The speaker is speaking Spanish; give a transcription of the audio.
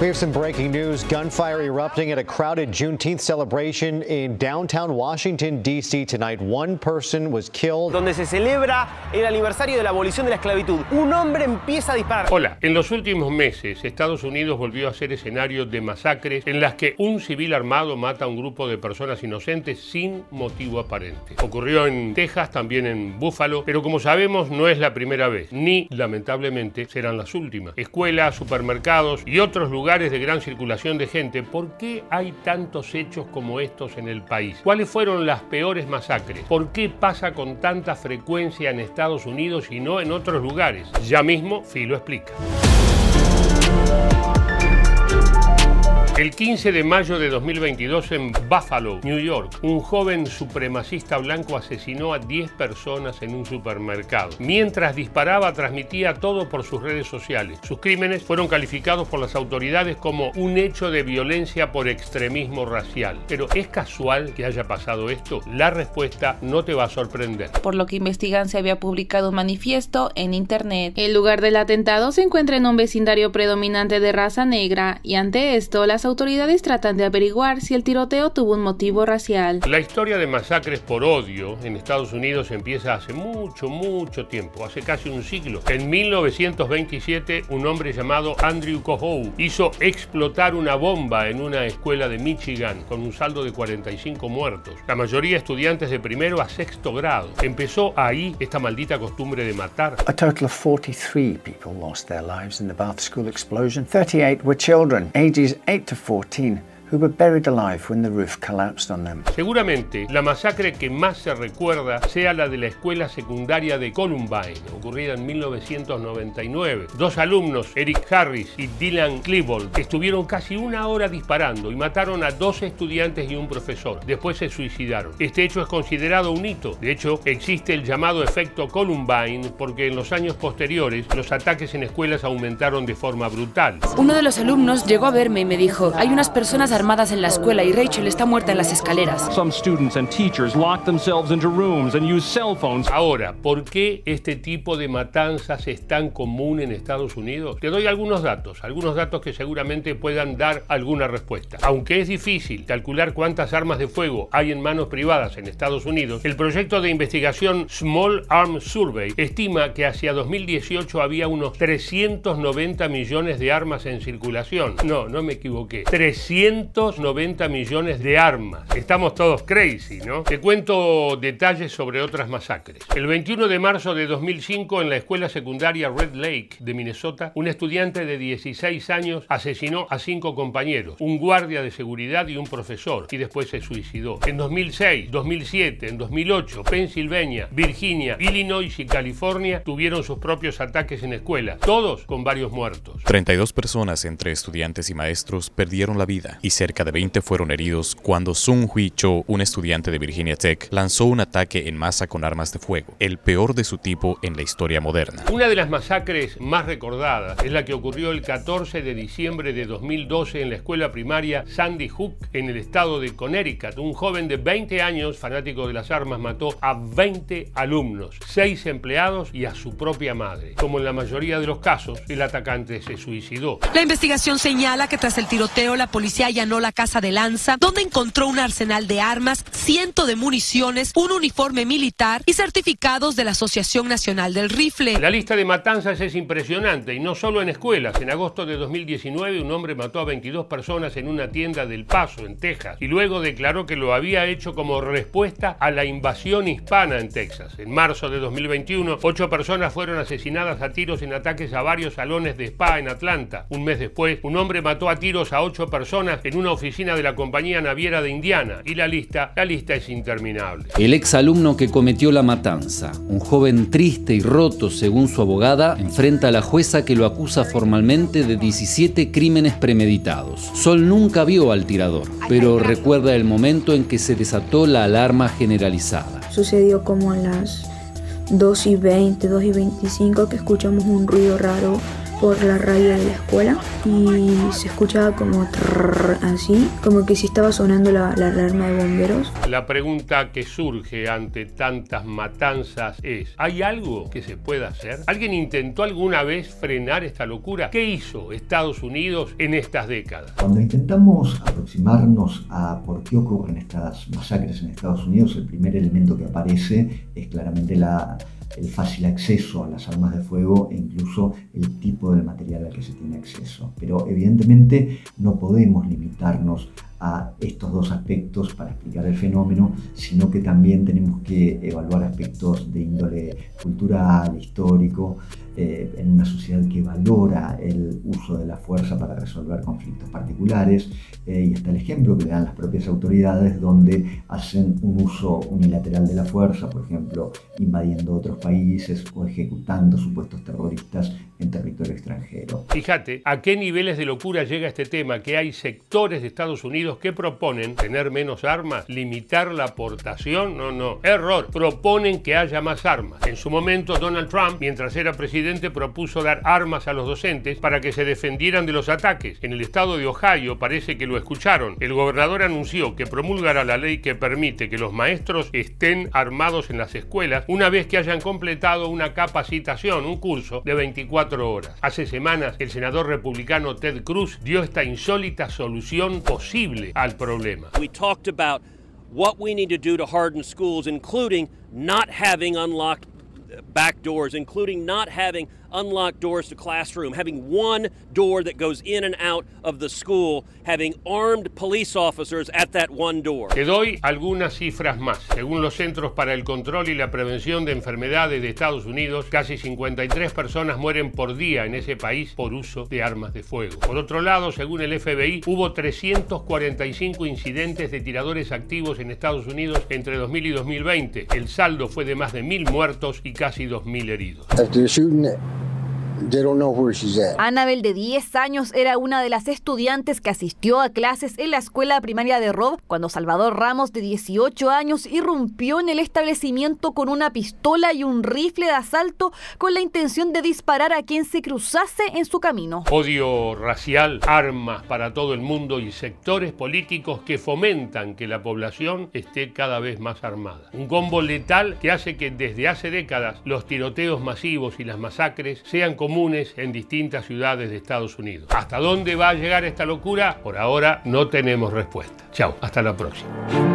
We have some breaking news. Gunfire erupting at a crowded Juneteenth celebration in downtown Washington, D.C. tonight. One person was killed. Donde se celebra el aniversario de la abolición de la esclavitud. Un hombre empieza a disparar. Hola, en los últimos meses Estados Unidos volvió a ser escenario de masacres en las que un civil armado mata a un grupo de personas inocentes sin motivo aparente. Ocurrió en Texas, también en Buffalo, pero como sabemos no es la primera vez, ni lamentablemente serán las últimas. Escuelas, supermercados y otros lugares de gran circulación de gente, ¿por qué hay tantos hechos como estos en el país? ¿Cuáles fueron las peores masacres? ¿Por qué pasa con tanta frecuencia en Estados Unidos y no en otros lugares? Ya mismo Filo explica. El 15 de mayo de 2022 en Buffalo, New York, un joven supremacista blanco asesinó a 10 personas en un supermercado. Mientras disparaba, transmitía todo por sus redes sociales. Sus crímenes fueron calificados por las autoridades como un hecho de violencia por extremismo racial. Pero ¿es casual que haya pasado esto? La respuesta no te va a sorprender. Por lo que investigan se había publicado un manifiesto en internet. El lugar del atentado se encuentra en un vecindario predominante de raza negra y ante esto las autoridades tratan de averiguar si el tiroteo tuvo un motivo racial. La historia de masacres por odio en Estados Unidos empieza hace mucho, mucho tiempo, hace casi un siglo. En 1927, un hombre llamado Andrew Cohoe hizo explotar una bomba en una escuela de Michigan con un saldo de 45 muertos, la mayoría estudiantes de primero a sexto grado. Empezó ahí esta maldita costumbre de matar. A total of 43 people lost their lives in the Bath School explosion. 38 were children, ages 8 to 14 who were buried alive when the roof collapsed on them. Seguramente la masacre que más se recuerda sea la de la escuela secundaria de Columbine, ocurrida en 1999. Dos alumnos, Eric Harris y Dylan Klebold, estuvieron casi una hora disparando y mataron a dos estudiantes y un profesor. Después se suicidaron. Este hecho es considerado un hito. De hecho, existe el llamado efecto Columbine porque en los años posteriores los ataques en escuelas aumentaron de forma brutal. Uno de los alumnos llegó a verme y me dijo, hay unas personas armadas en la escuela y Rachel está muerta en las escaleras. Some students and teachers lock themselves into rooms and use cell phones. Ahora, ¿por qué este tipo de matanzas es tan común en Estados Unidos? Te doy algunos datos, algunos datos que seguramente puedan dar alguna respuesta. Aunque es difícil calcular cuántas armas de fuego hay en manos privadas en Estados Unidos, el proyecto de investigación Small Arms Survey estima que hacia 2018 había unos 390 millones de armas en circulación. No, no me equivoqué. 300 290 millones de armas. Estamos todos crazy, ¿no? Te cuento detalles sobre otras masacres. El 21 de marzo de 2005 en la escuela secundaria Red Lake de Minnesota, un estudiante de 16 años asesinó a cinco compañeros, un guardia de seguridad y un profesor, y después se suicidó. En 2006, 2007, en 2008, Pensilvania, Virginia, Illinois y California tuvieron sus propios ataques en escuelas, todos con varios muertos. 32 personas entre estudiantes y maestros perdieron la vida y cerca de 20 fueron heridos cuando Sung Hui Cho, un estudiante de Virginia Tech, lanzó un ataque en masa con armas de fuego, el peor de su tipo en la historia moderna. Una de las masacres más recordadas es la que ocurrió el 14 de diciembre de 2012 en la escuela primaria Sandy Hook en el estado de Connecticut. Un joven de 20 años, fanático de las armas, mató a 20 alumnos, 6 empleados y a su propia madre. Como en la mayoría de los casos, el atacante se suicidó. La investigación señala que tras el tiroteo la policía ya la casa de Lanza, donde encontró un arsenal de armas, ciento de municiones, un uniforme militar y certificados de la Asociación Nacional del Rifle. La lista de matanzas es impresionante y no solo en escuelas. En agosto de 2019 un hombre mató a 22 personas en una tienda del Paso, en Texas, y luego declaró que lo había hecho como respuesta a la invasión hispana en Texas. En marzo de 2021, ocho personas fueron asesinadas a tiros en ataques a varios salones de spa en Atlanta. Un mes después, un hombre mató a tiros a ocho personas una oficina de la compañía naviera de Indiana y la lista, la lista es interminable. El exalumno que cometió la matanza, un joven triste y roto según su abogada, enfrenta a la jueza que lo acusa formalmente de 17 crímenes premeditados. Sol nunca vio al tirador, pero recuerda el momento en que se desató la alarma generalizada. Sucedió como a las 2 y 20, 2 y 25 que escuchamos un ruido raro por la radio de la escuela y se escuchaba como así, como que si estaba sonando la, la alarma de bomberos. La pregunta que surge ante tantas matanzas es, ¿hay algo que se pueda hacer? ¿Alguien intentó alguna vez frenar esta locura? ¿Qué hizo Estados Unidos en estas décadas? Cuando intentamos aproximarnos a por qué ocurren estas masacres en Estados Unidos, el primer elemento que aparece es claramente la el fácil acceso a las armas de fuego e incluso el tipo de material al que se tiene acceso. Pero evidentemente no podemos limitarnos a estos dos aspectos para explicar el fenómeno, sino que también tenemos que evaluar aspectos de índole cultural, histórico, eh, en una sociedad que valora el uso de la fuerza para resolver conflictos particulares. Eh, y está el ejemplo que dan las propias autoridades donde hacen un uso unilateral de la fuerza, por ejemplo, invadiendo otros países o ejecutando supuestos terroristas en territorio. Fíjate a qué niveles de locura llega este tema, que hay sectores de Estados Unidos que proponen tener menos armas, limitar la aportación, no, no, error, proponen que haya más armas. En su momento Donald Trump, mientras era presidente, propuso dar armas a los docentes para que se defendieran de los ataques. En el estado de Ohio parece que lo escucharon. El gobernador anunció que promulgará la ley que permite que los maestros estén armados en las escuelas una vez que hayan completado una capacitación, un curso de 24 horas. Hace semanas el senador republicano Ted Cruz dio esta insólita solución posible al problema. We talked about what we need to do to harden schools, including not having unlocked back doors, including not having unlocked doors to classroom, having one door that goes in and out of the school, having armed police officers at that one door. Te doy algunas cifras más. Según los Centros para el Control y la Prevención de Enfermedades de Estados Unidos, casi 53 personas mueren por día en ese país por uso de armas de fuego. Por otro lado, según el FBI, hubo 345 incidentes de tiradores activos en Estados Unidos entre 2000 y 2020. El saldo fue de más de mil muertos y casi 2.000 heridos. Annabel, de 10 años, era una de las estudiantes que asistió a clases en la escuela primaria de Rob cuando Salvador Ramos, de 18 años, irrumpió en el establecimiento con una pistola y un rifle de asalto con la intención de disparar a quien se cruzase en su camino. Odio racial, armas para todo el mundo y sectores políticos que fomentan que la población esté cada vez más armada. Un combo letal que hace que desde hace décadas los tiroteos masivos y las masacres sean como comunes en distintas ciudades de Estados Unidos. ¿Hasta dónde va a llegar esta locura? Por ahora no tenemos respuesta. Chao, hasta la próxima.